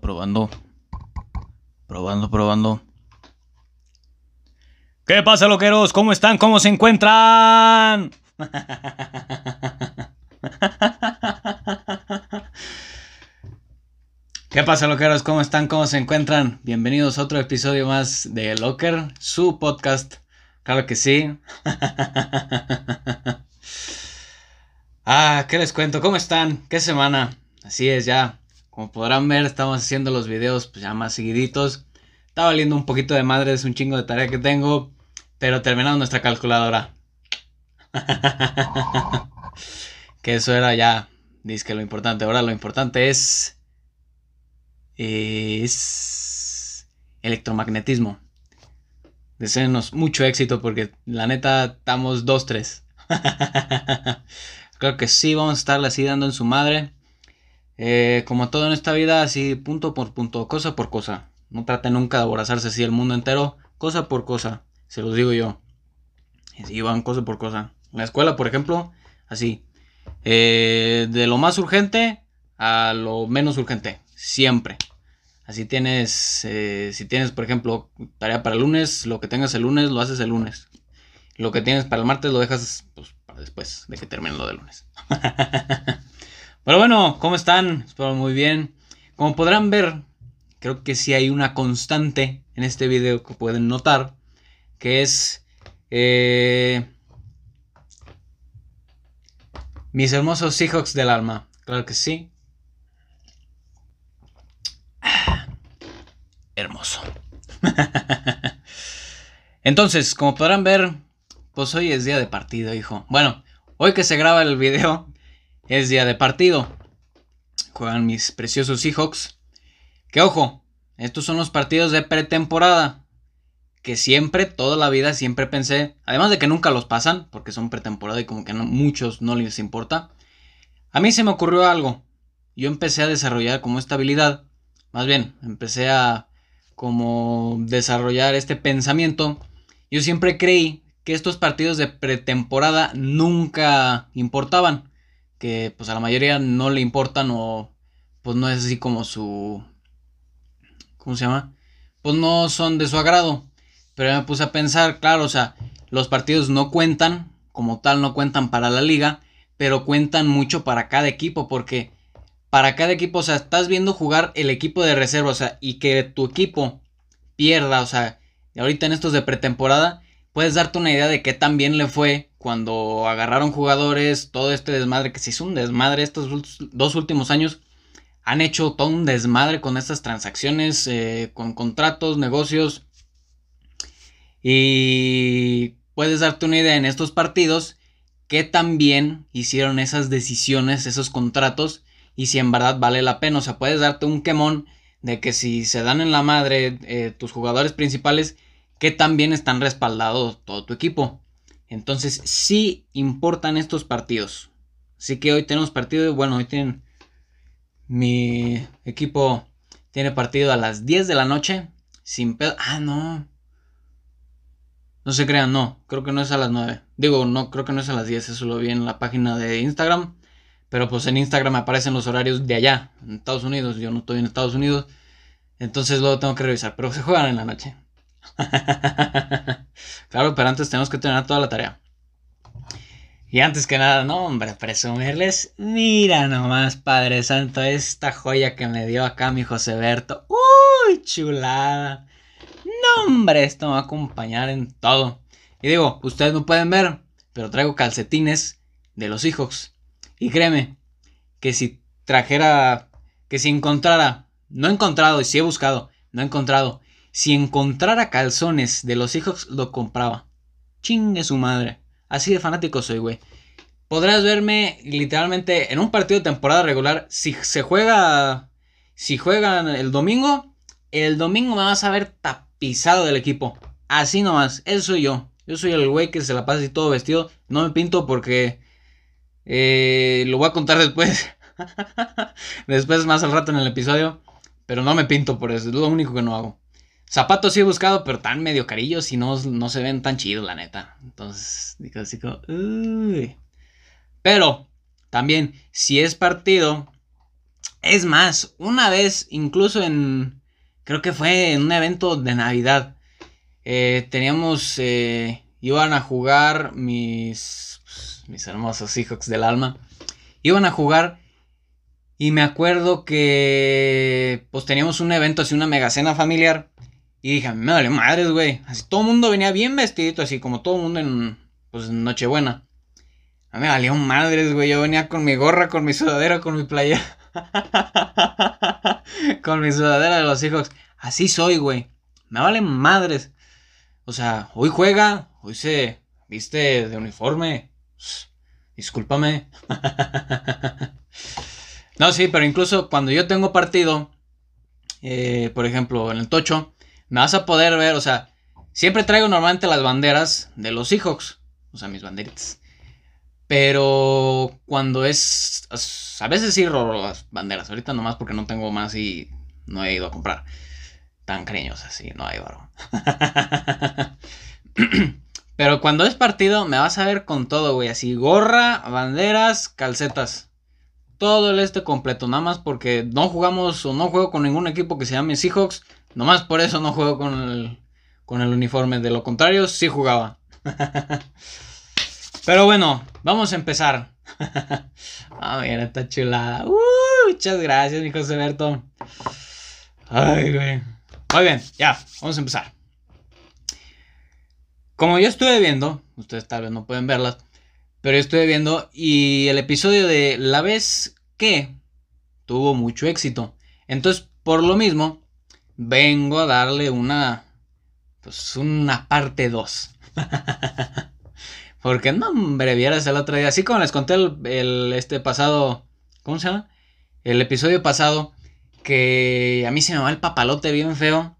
Probando, probando. Probando. ¿Qué pasa, loqueros? ¿Cómo están? ¿Cómo se encuentran? ¿Qué pasa, loqueros? ¿Cómo están? ¿Cómo se encuentran? Bienvenidos a otro episodio más de Locker, su podcast. Claro que sí. ah, ¿qué les cuento? ¿Cómo están? ¿Qué semana? Así es, ya. Como podrán ver, estamos haciendo los videos pues, ya más seguiditos. Está valiendo un poquito de madre, es un chingo de tarea que tengo. Pero terminamos nuestra calculadora. que eso era ya. Dice que lo importante. Ahora lo importante es. Es. Electromagnetismo. Deseenos mucho éxito porque la neta estamos 2-3. Creo que sí, vamos a estarle así dando en su madre. Eh, como todo en esta vida, así punto por punto, cosa por cosa. No trate nunca de aborazarse así el mundo entero, cosa por cosa, se los digo yo. Así van cosa por cosa. En la escuela, por ejemplo, así. Eh, de lo más urgente a lo menos urgente, siempre. Así tienes, eh, si tienes, por ejemplo, tarea para el lunes, lo que tengas el lunes lo haces el lunes. Lo que tienes para el martes lo dejas pues, para después de que termine lo del lunes. Pero bueno, ¿cómo están? Espero muy bien. Como podrán ver, creo que sí hay una constante en este video que pueden notar, que es eh, mis hermosos Seahawks del alma. Claro que sí. hermoso. Entonces, como podrán ver, pues hoy es día de partido, hijo. Bueno, hoy que se graba el video, es día de partido. Juegan mis preciosos Seahawks. Que ojo, estos son los partidos de pretemporada. Que siempre, toda la vida, siempre pensé, además de que nunca los pasan, porque son pretemporada y como que no, muchos no les importa. A mí se me ocurrió algo. Yo empecé a desarrollar como esta habilidad. Más bien, empecé a como desarrollar este pensamiento. Yo siempre creí que estos partidos de pretemporada nunca importaban que pues a la mayoría no le importan o pues no es así como su... ¿Cómo se llama? Pues no son de su agrado. Pero me puse a pensar, claro, o sea, los partidos no cuentan, como tal no cuentan para la liga, pero cuentan mucho para cada equipo, porque para cada equipo, o sea, estás viendo jugar el equipo de reserva, o sea, y que tu equipo pierda, o sea, ahorita en estos de pretemporada, puedes darte una idea de qué tan bien le fue cuando agarraron jugadores, todo este desmadre que se hizo un desmadre estos dos últimos años, han hecho todo un desmadre con estas transacciones, eh, con contratos, negocios. Y puedes darte una idea en estos partidos que también hicieron esas decisiones, esos contratos, y si en verdad vale la pena. O sea, puedes darte un quemón de que si se dan en la madre eh, tus jugadores principales, que también están respaldados todo tu equipo. Entonces sí importan estos partidos. Así que hoy tenemos partido. Bueno, hoy tienen. Mi equipo tiene partido a las 10 de la noche. Sin pedo. Ah, no. No se crean, no. Creo que no es a las 9. Digo, no, creo que no es a las 10. Eso lo vi en la página de Instagram. Pero pues en Instagram aparecen los horarios de allá, en Estados Unidos. Yo no estoy en Estados Unidos. Entonces luego tengo que revisar. Pero se juegan en la noche. claro, pero antes tenemos que tener toda la tarea. Y antes que nada, no, hombre, presumirles. Mira nomás, Padre Santo, esta joya que me dio acá mi José Berto. ¡Uy, chulada! No, hombre, esto me va a acompañar en todo. Y digo, ustedes no pueden ver, pero traigo calcetines de los hijos. Y créeme, que si trajera, que si encontrara, no he encontrado, y si he buscado, no he encontrado si encontrara calzones de los hijos, lo compraba. Chingue su madre. Así de fanático soy, güey. Podrás verme literalmente en un partido de temporada regular. Si se juega. Si juegan el domingo. El domingo me vas a ver tapizado del equipo. Así nomás. Eso soy yo. Yo soy el güey que se la pasa así todo vestido. No me pinto porque. Eh, lo voy a contar después. después, más al rato en el episodio. Pero no me pinto por eso. Es lo único que no hago. Zapatos sí he buscado, pero tan medio carillos y no, no se ven tan chidos, la neta. Entonces, digo así como. Pero, también, si es partido Es más, una vez, incluso en, creo que fue en un evento de Navidad, eh, teníamos, eh, iban a jugar mis, mis hermosos hijos del alma, iban a jugar y me acuerdo que pues teníamos un evento así, una mega cena familiar. Y dije, me vale madres, güey. Así todo el mundo venía bien vestidito, así como todo el mundo en pues Nochebuena. A mí me valió madres, güey. Yo venía con mi gorra, con mi sudadera, con mi playa. con mi sudadera de los hijos. Así soy, güey. Me vale madres. O sea, hoy juega, hoy se viste de uniforme. Discúlpame. No, sí, pero incluso cuando yo tengo partido, eh, por ejemplo, en el tocho, me vas a poder ver, o sea, siempre traigo normalmente las banderas de los Seahawks, o sea, mis banderitas. Pero cuando es, a veces sí robo las banderas, ahorita nomás porque no tengo más y no he ido a comprar. Tan cariñosas, sí, no hay varón. Pero cuando es partido, me vas a ver con todo, güey. Así, gorra, banderas, calcetas todo el este completo, nada más porque no jugamos o no juego con ningún equipo que se llame Seahawks, nomás por eso no juego con el, con el uniforme, de lo contrario sí jugaba. Pero bueno, vamos a empezar. ah, mira, está chulada. Uh, muchas gracias, mi José Berto. Ay, güey. Muy bien, ya, vamos a empezar. Como yo estuve viendo, ustedes tal vez no pueden verlas, pero estuve viendo y el episodio de La vez que tuvo mucho éxito. Entonces, por lo mismo, vengo a darle una pues una parte 2. Porque no, hombre, vieras el otro día, así como les conté el, este pasado, ¿cómo se llama? El episodio pasado que a mí se me va el papalote bien feo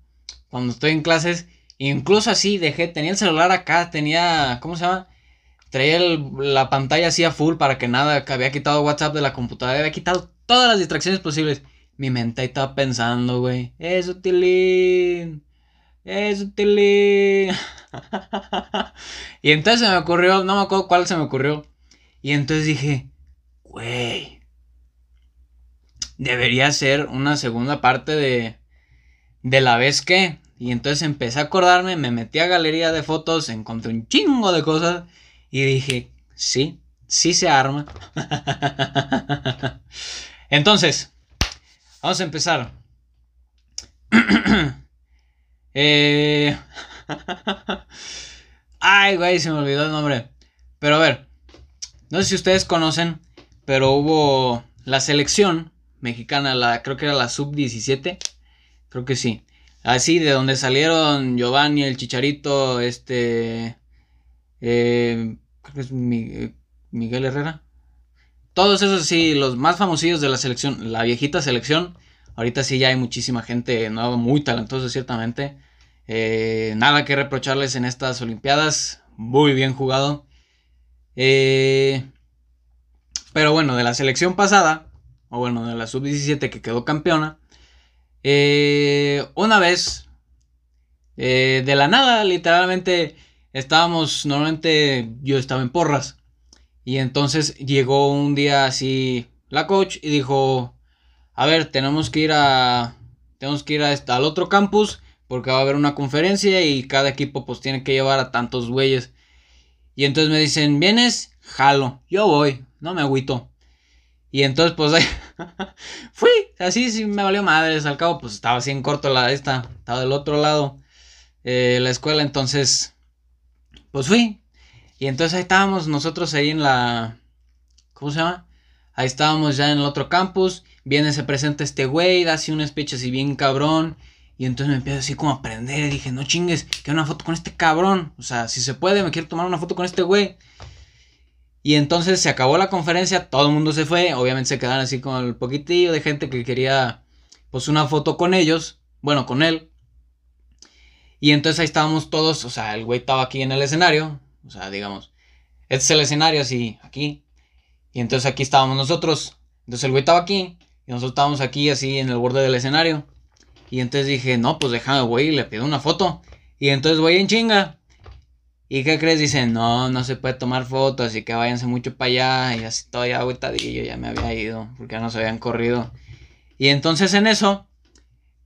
cuando estoy en clases, incluso así dejé, tenía el celular acá, tenía, ¿cómo se llama? traía la pantalla así a full para que nada, que había quitado WhatsApp de la computadora, había quitado todas las distracciones posibles. Mi mente ahí estaba pensando, güey, es utilín, es utilín. y entonces se me ocurrió, no me acuerdo cuál se me ocurrió. Y entonces dije, güey, debería ser una segunda parte de, de la vez que. Y entonces empecé a acordarme, me metí a galería de fotos, encontré un chingo de cosas. Y dije, sí, sí se arma. Entonces, vamos a empezar. Eh, ay, güey, se me olvidó el nombre. Pero a ver, no sé si ustedes conocen, pero hubo la selección mexicana, la, creo que era la sub-17. Creo que sí. Así, de donde salieron Giovanni, el Chicharito, este... Eh, creo que es eh, Miguel Herrera. Todos esos sí, los más famosillos de la selección, la viejita selección. Ahorita sí ya hay muchísima gente nueva, muy talentosa ciertamente. Eh, nada que reprocharles en estas Olimpiadas. Muy bien jugado. pero bueno, de la selección pasada, o bueno, de la sub-17 que quedó campeona. una vez, de la nada, literalmente estábamos, normalmente yo estaba en porras. Y entonces llegó un día así la coach y dijo, a ver, tenemos que ir a, tenemos que ir a al otro campus porque va a haber una conferencia y cada equipo pues tiene que llevar a tantos güeyes. Y entonces me dicen, ¿vienes? Jalo, yo voy, no me agüito. Y entonces pues ahí fui, así sí me valió madres, al cabo pues estaba así en corto la esta, estaba del otro lado eh, la escuela, entonces pues fui. Y entonces ahí estábamos nosotros ahí en la... ¿Cómo se llama? Ahí estábamos ya en el otro campus. Viene, se presenta este güey, da así un speech así bien cabrón. Y entonces me empiezo así como a aprender. Y dije, no chingues, quiero una foto con este cabrón. O sea, si se puede, me quiero tomar una foto con este güey. Y entonces se acabó la conferencia, todo el mundo se fue. Obviamente se quedaron así con el poquitillo de gente que quería, pues, una foto con ellos. Bueno, con él. Y entonces ahí estábamos todos, o sea, el güey estaba aquí en el escenario, o sea, digamos, este es el escenario así, aquí. Y entonces aquí estábamos nosotros. Entonces el güey estaba aquí y nosotros estábamos aquí así en el borde del escenario. Y entonces dije, no, pues déjame, güey, le pido una foto. Y entonces voy en chinga. ¿Y qué crees? Dicen, no, no se puede tomar fotos, así que váyanse mucho para allá. Y así todavía agüitadillo, ya me había ido, porque ya no se habían corrido. Y entonces en eso,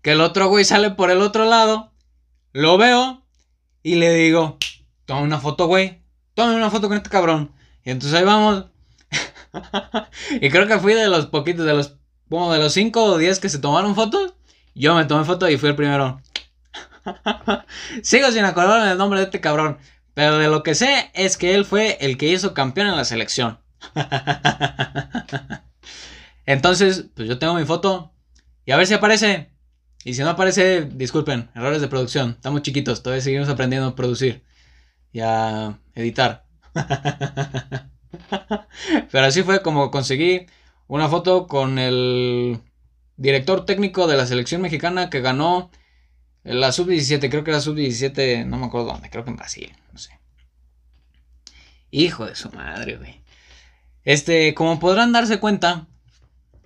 que el otro güey sale por el otro lado, lo veo y le digo, toma una foto, güey, toma una foto con este cabrón. Y entonces ahí vamos. y creo que fui de los poquitos, de los, como de los 5 o 10 que se tomaron fotos. Yo me tomé foto y fui el primero. Sigo sin acordarme del nombre de este cabrón. Pero de lo que sé es que él fue el que hizo campeón en la selección. Entonces, pues yo tengo mi foto. Y a ver si aparece. Y si no aparece, disculpen, errores de producción. Estamos chiquitos, todavía seguimos aprendiendo a producir y a editar. Pero así fue como conseguí una foto con el director técnico de la selección mexicana que ganó la sub-17, creo que era sub-17, no me acuerdo dónde, creo que en Brasil, no sé. Hijo de su madre, güey. Este, como podrán darse cuenta,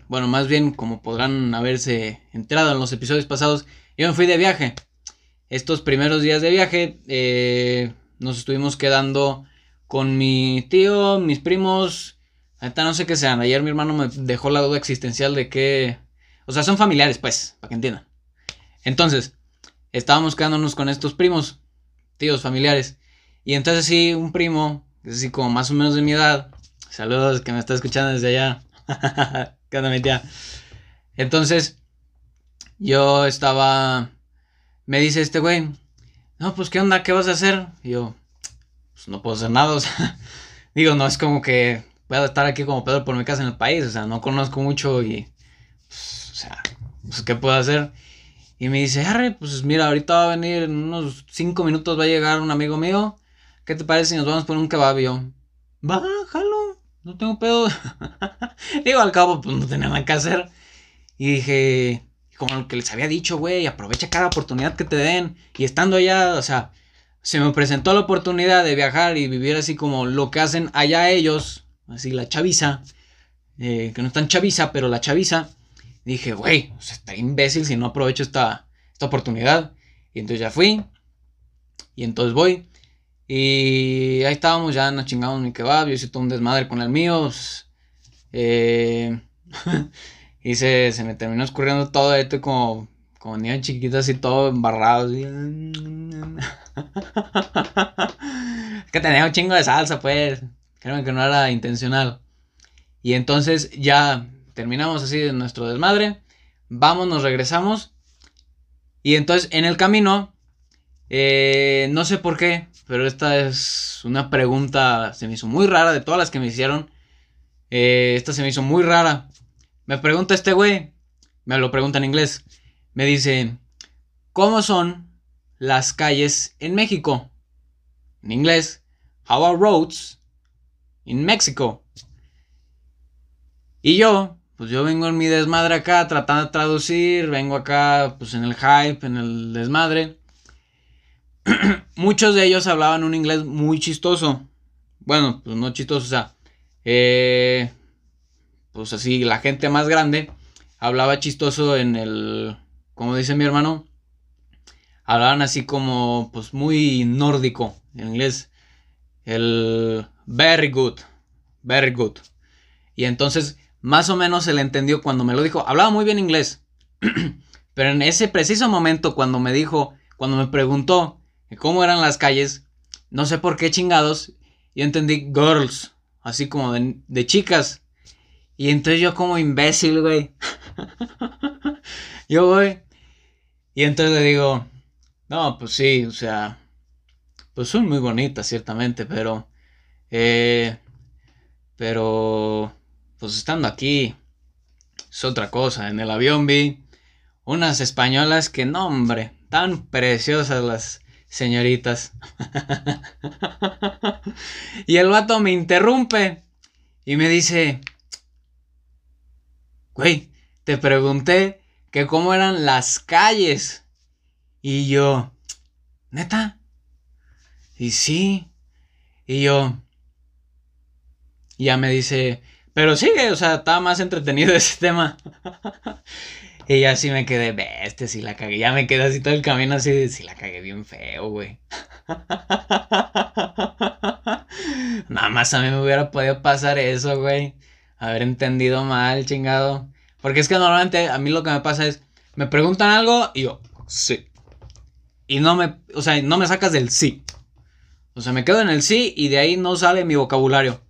bueno, más bien como podrán haberse enterado en los episodios pasados, yo me fui de viaje. Estos primeros días de viaje eh, nos estuvimos quedando con mi tío, mis primos, ahorita no sé qué sean. Ayer mi hermano me dejó la duda existencial de que... O sea, son familiares, pues, para que entiendan. Entonces, estábamos quedándonos con estos primos, tíos, familiares. Y entonces sí, un primo, es así como más o menos de mi edad. Saludos que me está escuchando desde allá. ¿Qué onda, mi tía? Entonces, yo estaba... Me dice este güey, no, pues, ¿qué onda? ¿Qué vas a hacer? Y yo, pues, no puedo hacer nada, digo, no es como que pueda estar aquí como Pedro por mi casa en el país, o sea, no conozco mucho y, pues, o sea, pues, ¿qué puedo hacer? Y me dice, Harry, pues mira, ahorita va a venir, en unos 5 minutos va a llegar un amigo mío. ¿Qué te parece si nos vamos por un kebab? Y yo, bájalo, no tengo pedo. Digo, al cabo, pues no tenía nada que hacer. Y dije, como lo que les había dicho, güey, aprovecha cada oportunidad que te den. Y estando allá, o sea, se me presentó la oportunidad de viajar y vivir así como lo que hacen allá ellos, así la chaviza, eh, que no es tan chaviza, pero la chaviza dije, güey, está imbécil si no aprovecho esta, esta oportunidad. Y entonces ya fui. Y entonces voy. Y ahí estábamos, ya nos chingamos mi kebab. Yo hice todo un desmadre con el mío. Pues, eh, y se, me terminó escurriendo todo esto como, como niño chiquito, así todo embarrado. Así. que tenía un chingo de salsa, pues. Creo que no era intencional. Y entonces ya terminamos así de nuestro desmadre, vamos, nos regresamos. Y entonces en el camino, eh, no sé por qué, pero esta es una pregunta, se me hizo muy rara de todas las que me hicieron. Eh, esta se me hizo muy rara. Me pregunta este güey, me lo pregunta en inglés, me dice, ¿cómo son las calles en México? En inglés, how are roads in Mexico? Y yo, pues yo vengo en mi desmadre acá tratando de traducir, vengo acá pues en el hype, en el desmadre. Muchos de ellos hablaban un inglés muy chistoso. Bueno, pues no chistoso, o sea, eh, pues así, la gente más grande hablaba chistoso en el, como dice mi hermano, hablaban así como, pues muy nórdico en inglés. El very good, very good. Y entonces más o menos se le entendió cuando me lo dijo. Hablaba muy bien inglés. Pero en ese preciso momento, cuando me dijo, cuando me preguntó cómo eran las calles, no sé por qué chingados, yo entendí girls, así como de, chicas. Y entonces yo como imbécil, güey. yo voy. Y entonces le digo, no, pues sí, o sea, pues son muy bonitas, ciertamente, pero... Eh, pero pues estando aquí, es otra cosa. En el avión vi unas españolas que, no, hombre, tan preciosas las señoritas. y el vato me interrumpe y me dice, güey, te pregunté que cómo eran las calles. Y yo, neta. Y sí. Y yo, ya me dice, pero sigue, o sea, estaba más entretenido ese tema. y ya sí me quedé, bestia, si la cagué. Ya me quedé así todo el camino así, si la cagué bien feo, güey. Nada más a mí me hubiera podido pasar eso, güey. Haber entendido mal, chingado. Porque es que normalmente a mí lo que me pasa es, me preguntan algo y yo, sí. Y no me, o sea, no me sacas del sí. O sea, me quedo en el sí y de ahí no sale mi vocabulario.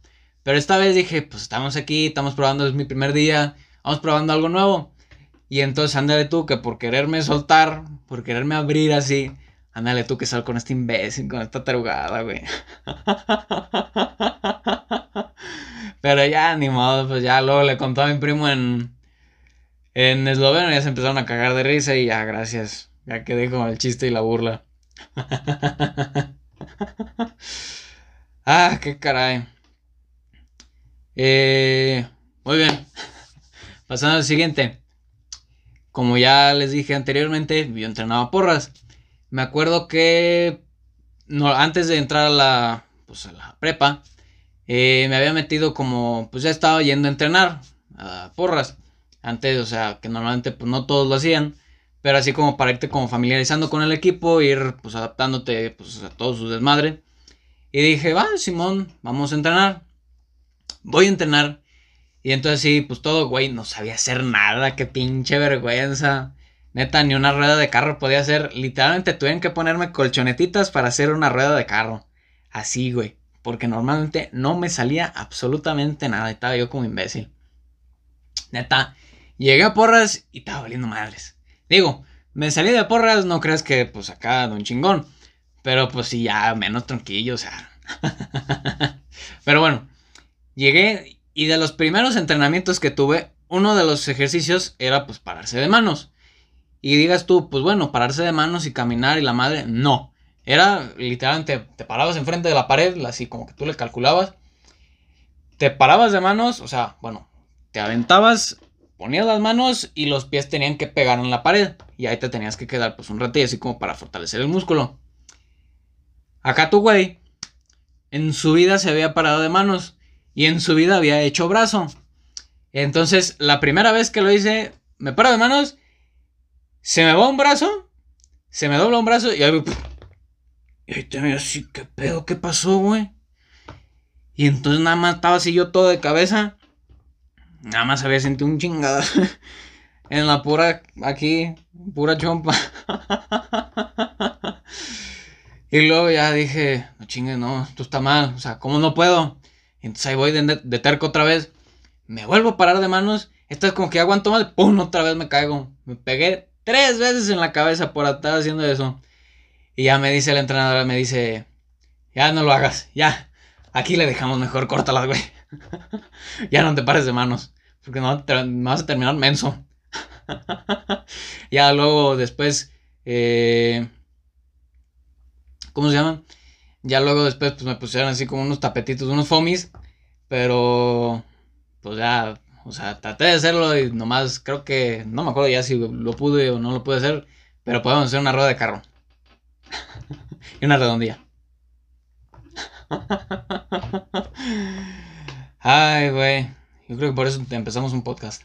Pero esta vez dije, pues estamos aquí, estamos probando, es mi primer día, vamos probando algo nuevo. Y entonces ándale tú que por quererme soltar, por quererme abrir así, ándale tú que sal con este imbécil, con esta tarugada, güey. Pero ya, ni pues ya luego le contó a mi primo en, en esloveno ya se empezaron a cagar de risa y ya, gracias. Ya quedé con el chiste y la burla. ah, qué caray. Eh, muy bien. Pasando al siguiente. Como ya les dije anteriormente, yo entrenaba porras. Me acuerdo que no, antes de entrar a la, pues a la prepa, eh, me había metido como, pues ya estaba yendo a entrenar a porras. Antes, o sea, que normalmente pues no todos lo hacían. Pero así como para irte como familiarizando con el equipo, ir pues adaptándote pues a todo su desmadre. Y dije, va, Simón, vamos a entrenar. Voy a entrenar. Y entonces sí, pues todo, güey, no sabía hacer nada, qué pinche vergüenza. Neta, ni una rueda de carro podía hacer. Literalmente tuvieron que ponerme colchonetitas para hacer una rueda de carro. Así, güey. Porque normalmente no me salía absolutamente nada. Estaba yo como imbécil. Neta, llegué a porras y estaba valiendo madres. Digo, me salí de porras, no crees que pues acá don chingón. Pero pues sí, ya menos tranquilo, o sea. pero bueno, llegué y de los primeros entrenamientos que tuve, uno de los ejercicios era pues pararse de manos. Y digas tú, pues bueno, pararse de manos y caminar y la madre, no. Era literalmente, te parabas enfrente de la pared, así como que tú le calculabas. Te parabas de manos, o sea, bueno, te aventabas ponías las manos y los pies tenían que pegar en la pared. Y ahí te tenías que quedar pues un ratillo así como para fortalecer el músculo. Acá tu güey, en su vida se había parado de manos y en su vida había hecho brazo. Entonces, la primera vez que lo hice, me paro de manos, se me va un brazo, se me dobla un brazo y ahí, y ahí te así, ¿qué pedo? ¿Qué pasó, güey? Y entonces nada más estaba así yo todo de cabeza. Nada más había sentido un chingado en la pura, aquí, pura chompa. y luego ya dije, no chingue, no, esto está mal, o sea, ¿cómo no puedo? Entonces ahí voy de, terco otra vez, me vuelvo a parar de manos, esto es como que aguanto más, ¡pum! Otra vez me caigo. Me pegué tres veces en la cabeza por estar haciendo eso. Y ya me dice la entrenadora, me dice, ya no lo hagas, ya, aquí le dejamos mejor, córtalas, güey. ya no te pares de manos. Porque no te, vas a terminar menso. ya luego después. Eh, ¿Cómo se llama? Ya luego después pues me pusieron así como unos tapetitos, unos fomis. Pero. Pues ya. O sea, traté de hacerlo y nomás creo que. No me acuerdo ya si lo pude o no lo pude hacer. Pero podemos hacer una rueda de carro. y una redondilla. Ay, güey. Yo creo que por eso empezamos un podcast.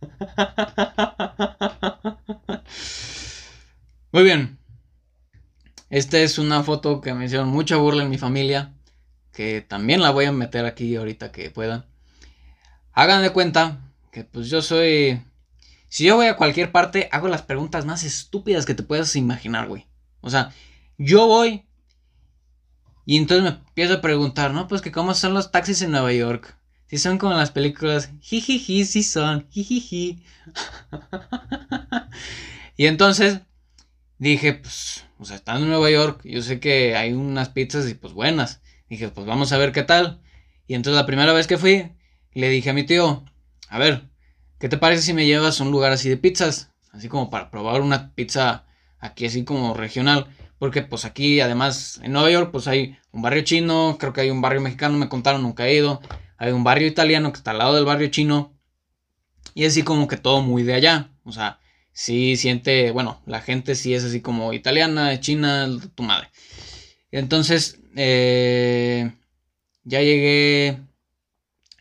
Muy bien. Esta es una foto que me hicieron mucha burla en mi familia. Que también la voy a meter aquí ahorita que pueda. Hagan de cuenta que pues yo soy... Si yo voy a cualquier parte, hago las preguntas más estúpidas que te puedas imaginar, güey. O sea, yo voy y entonces me empiezo a preguntar, ¿no? Pues que cómo son los taxis en Nueva York. Si son como las películas, jijiji, sí son, jijiji. y entonces dije, pues, o sea, estando en Nueva York, yo sé que hay unas pizzas y pues buenas. Dije, pues vamos a ver qué tal. Y entonces la primera vez que fui, le dije a mi tío, a ver, ¿qué te parece si me llevas a un lugar así de pizzas? Así como para probar una pizza aquí así como regional. Porque pues aquí además en Nueva York pues hay un barrio chino, creo que hay un barrio mexicano, me contaron, nunca he ido. Hay un barrio italiano que está al lado del barrio chino. Y así como que todo muy de allá. O sea, sí siente, bueno, la gente sí es así como italiana, china, tu madre. Entonces, eh, ya llegué.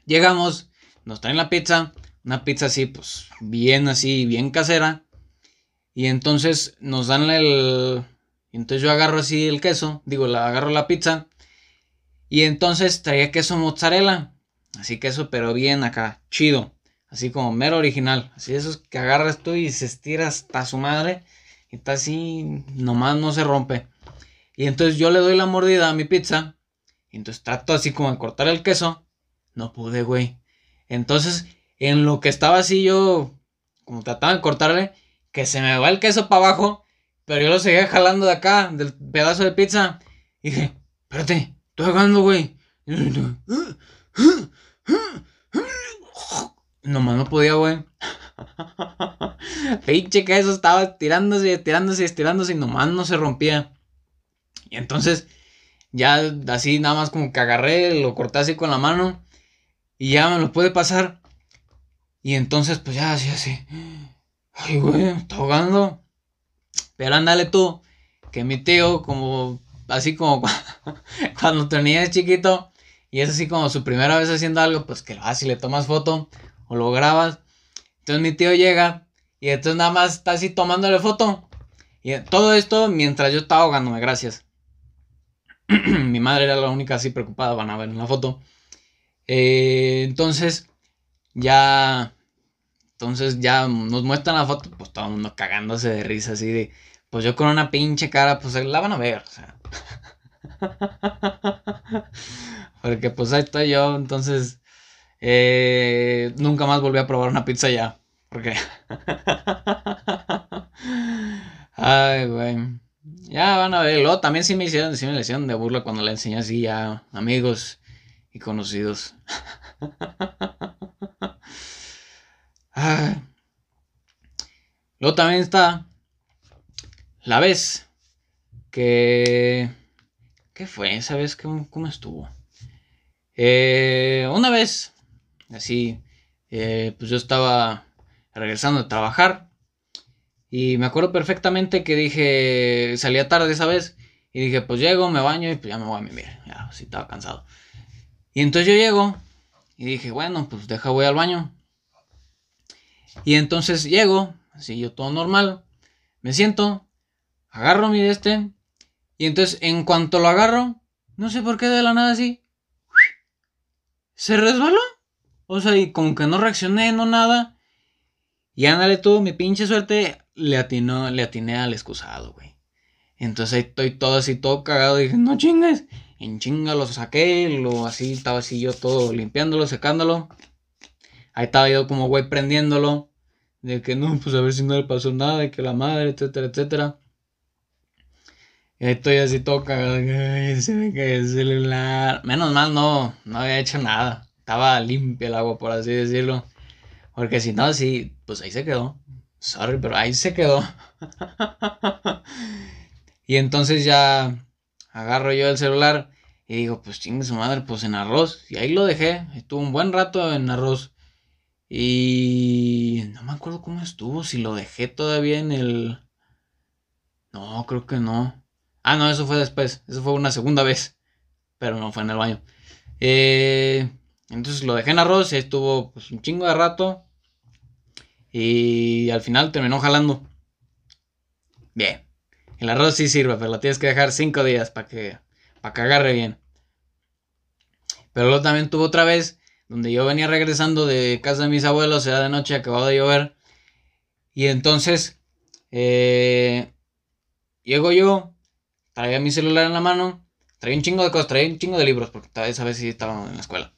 Llegamos, nos traen la pizza. Una pizza así, pues, bien así, bien casera. Y entonces nos dan el... Entonces yo agarro así el queso, digo, la, agarro la pizza. Y entonces traía queso mozzarella. Así que eso, pero bien acá, chido. Así como mero original. Así esos que agarras tú y se estira hasta su madre. Y está así, nomás no se rompe. Y entonces yo le doy la mordida a mi pizza. Y entonces trato así como de cortar el queso. No pude, güey. Entonces, en lo que estaba así yo, como trataba de cortarle, que se me va el queso para abajo. Pero yo lo seguía jalando de acá, del pedazo de pizza. Y dije, espérate, estoy agarrando, güey. Nomás no podía, güey. Pinche queso estaba estirándose, estirándose, estirándose y nomás no se rompía. Y entonces, ya así nada más como que agarré, lo corté así con la mano. Y ya me lo pude pasar. Y entonces, pues ya así, así. Ay, güey, está ahogando. Pero ándale tú, que mi tío, como, así como cuando tenía chiquito, y es así como su primera vez haciendo algo, pues que así le tomas foto o lo grabas. Entonces mi tío llega y entonces nada más está así tomándole foto. Y todo esto mientras yo estaba ahogándome, gracias. mi madre era la única así preocupada, van a ver en la foto. Eh, entonces, ya. Entonces ya nos muestran la foto, pues todo el mundo cagándose de risa, así de. Pues yo con una pinche cara, pues la van a ver, o sea. Porque pues ahí estoy yo, entonces. Eh, nunca más volví a probar una pizza ya. Porque. Ay, güey. Ya van a ver. Luego también sí me hicieron, sí me hicieron de burla cuando le enseñé así ya amigos y conocidos. Luego también está la vez que... ¿Qué fue? ¿Esa vez cómo, cómo estuvo? Eh, una vez, así, eh, pues yo estaba regresando a trabajar y me acuerdo perfectamente que dije, salía tarde esa vez y dije, pues llego, me baño y pues ya me voy a mimir. Ya, sí estaba cansado. Y entonces yo llego y dije, bueno, pues deja, voy al baño. Y entonces llego, así yo todo normal, me siento, agarro mi de este, y entonces en cuanto lo agarro, no sé por qué de la nada así, se resbaló. O sea, y como que no reaccioné, no nada. Y ándale tú, mi pinche suerte, le atinó, le atiné al excusado, güey. Entonces ahí estoy todo así, todo cagado, y dije, no chingues en chinga lo saqué, lo así, estaba así yo todo limpiándolo, secándolo. Ahí estaba yo como güey prendiéndolo. De que no, pues a ver si no le pasó nada, de que la madre, etcétera, etcétera. Y ahí estoy así cagado. se me cae el celular. Menos mal no, no había hecho nada. Estaba limpio el agua, por así decirlo. Porque si no, sí, pues ahí se quedó. Sorry, pero ahí se quedó. y entonces ya agarro yo el celular y digo, pues chingue su madre, pues en arroz. Y ahí lo dejé, estuvo un buen rato en arroz. Y no me acuerdo cómo estuvo, si lo dejé todavía en el... No, creo que no. Ah, no, eso fue después, eso fue una segunda vez, pero no fue en el baño. Eh, entonces lo dejé en arroz y estuvo pues un chingo de rato. Y al final terminó jalando. Bien. El arroz sí sirve, pero lo tienes que dejar 5 días para que, para que agarre bien. Pero luego también tuvo otra vez, donde yo venía regresando de casa de mis abuelos, era de noche, acababa de llover. Y entonces, eh, llego yo, traía mi celular en la mano, traía un chingo de cosas, traía un chingo de libros, porque esa vez sí estaba en la escuela.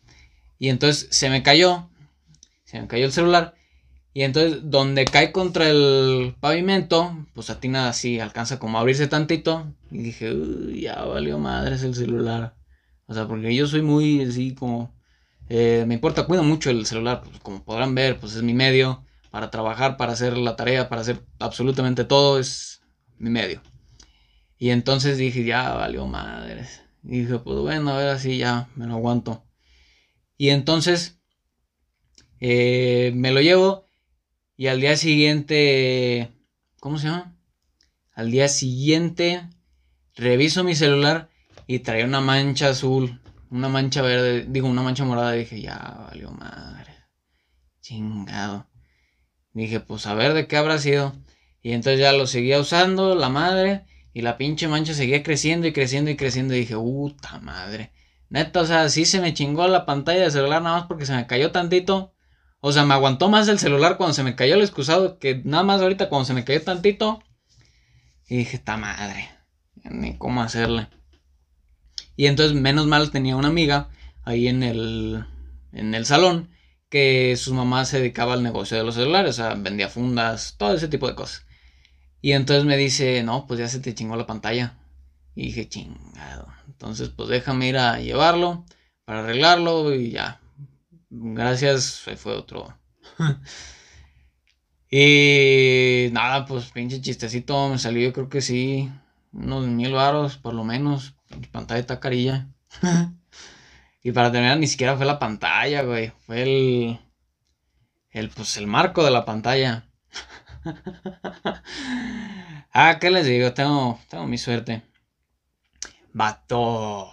Y entonces se me cayó, se me cayó el celular. Y entonces, donde cae contra el pavimento, pues atina así, alcanza como a abrirse tantito. Y dije, Uy, ya valió madres el celular. O sea, porque yo soy muy así como. Eh, me importa, cuido mucho el celular. Pues, como podrán ver, pues es mi medio para trabajar, para hacer la tarea, para hacer absolutamente todo. Es mi medio. Y entonces dije, ya valió madres. Y dije, pues bueno, a ver así ya me lo aguanto. Y entonces eh, me lo llevo y al día siguiente, ¿cómo se llama? Al día siguiente reviso mi celular y traía una mancha azul, una mancha verde, digo, una mancha morada. Y dije, ya valió madre. Chingado. Dije, pues a ver de qué habrá sido. Y entonces ya lo seguía usando, la madre. Y la pinche mancha seguía creciendo y creciendo y creciendo. Y dije, puta madre. Neta, o sea, sí se me chingó la pantalla de celular nada más porque se me cayó tantito. O sea, me aguantó más el celular cuando se me cayó el excusado que nada más ahorita cuando se me cayó tantito. Y dije, esta madre, ni cómo hacerle. Y entonces, menos mal, tenía una amiga ahí en el, en el salón que su mamá se dedicaba al negocio de los celulares, o sea, vendía fundas, todo ese tipo de cosas. Y entonces me dice, no, pues ya se te chingó la pantalla. Y dije, chingado. Entonces, pues déjame ir a llevarlo para arreglarlo y ya. Gracias, fue otro. y nada, pues pinche chistecito me salió, yo creo que sí, unos mil varos por lo menos. Pantalla está carilla. y para terminar, ni siquiera fue la pantalla, güey. Fue el. El, pues, el marco de la pantalla. ah, ¿qué les digo? Tengo, tengo mi suerte. Vato.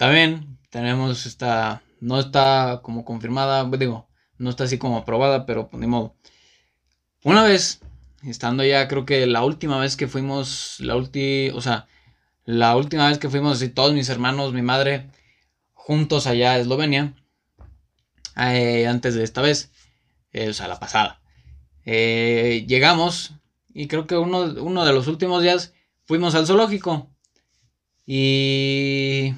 También tenemos esta. No está como confirmada, digo, no está así como aprobada, pero ponemos. Una vez estando ya, creo que la última vez que fuimos, la última, o sea, la última vez que fuimos así, todos mis hermanos, mi madre, juntos allá a Eslovenia, eh, antes de esta vez, eh, o sea, la pasada. Eh, llegamos y creo que uno, uno de los últimos días fuimos al zoológico. Y...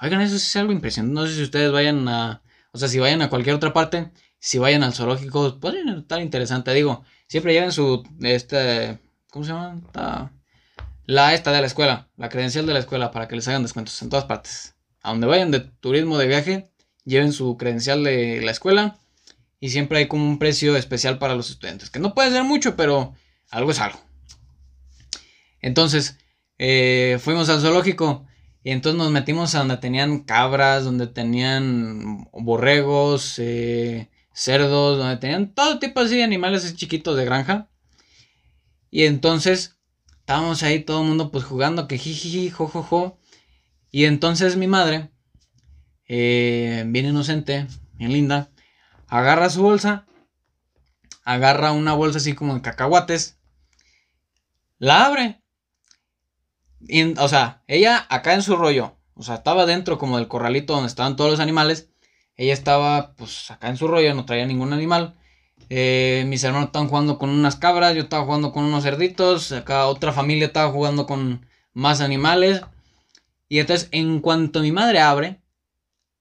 Oigan, eso es algo impresionante. No sé si ustedes vayan a... O sea, si vayan a cualquier otra parte, si vayan al zoológico, puede estar interesante. Digo, Siempre lleven su, este, ¿cómo se llama? la esta de la escuela, la credencial de la escuela para que les hagan descuentos en todas partes. A donde vayan de turismo de viaje, lleven su credencial de la escuela y siempre hay como un precio especial para los estudiantes, que no puede ser mucho, pero algo es algo. Entonces, eh, fuimos al zoológico y entonces nos metimos a donde tenían cabras, donde tenían borregos, eh, cerdos, donde tenían todo tipo así de animales chiquitos de granja. Y entonces estábamos ahí todo el mundo pues jugando que jiji, jojojo. Y entonces mi madre, eh, bien inocente, bien linda, agarra su bolsa, agarra una bolsa así como de cacahuates, la abre. O sea, ella acá en su rollo, o sea, estaba dentro como del corralito donde estaban todos los animales. Ella estaba pues acá en su rollo, no traía ningún animal. Eh, mis hermanos estaban jugando con unas cabras, yo estaba jugando con unos cerditos, acá otra familia estaba jugando con más animales. Y entonces, en cuanto mi madre abre,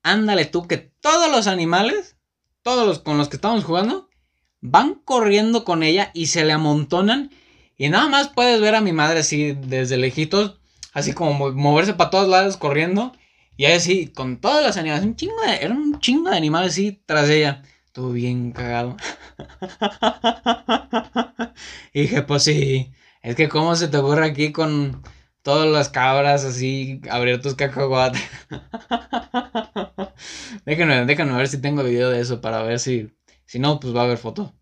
ándale tú que todos los animales, todos los con los que estamos jugando, van corriendo con ella y se le amontonan. Y nada más puedes ver a mi madre así desde lejitos, así como moverse para todos lados corriendo. Y ahí así, con todas las animales, un chingo de, eran un chingo de animales así tras ella. Todo bien cagado. y dije, pues sí, es que cómo se te ocurre aquí con todas las cabras así, abrir tus cacahuates. déjenme, déjenme ver si tengo video de eso para ver si, si no, pues va a haber foto.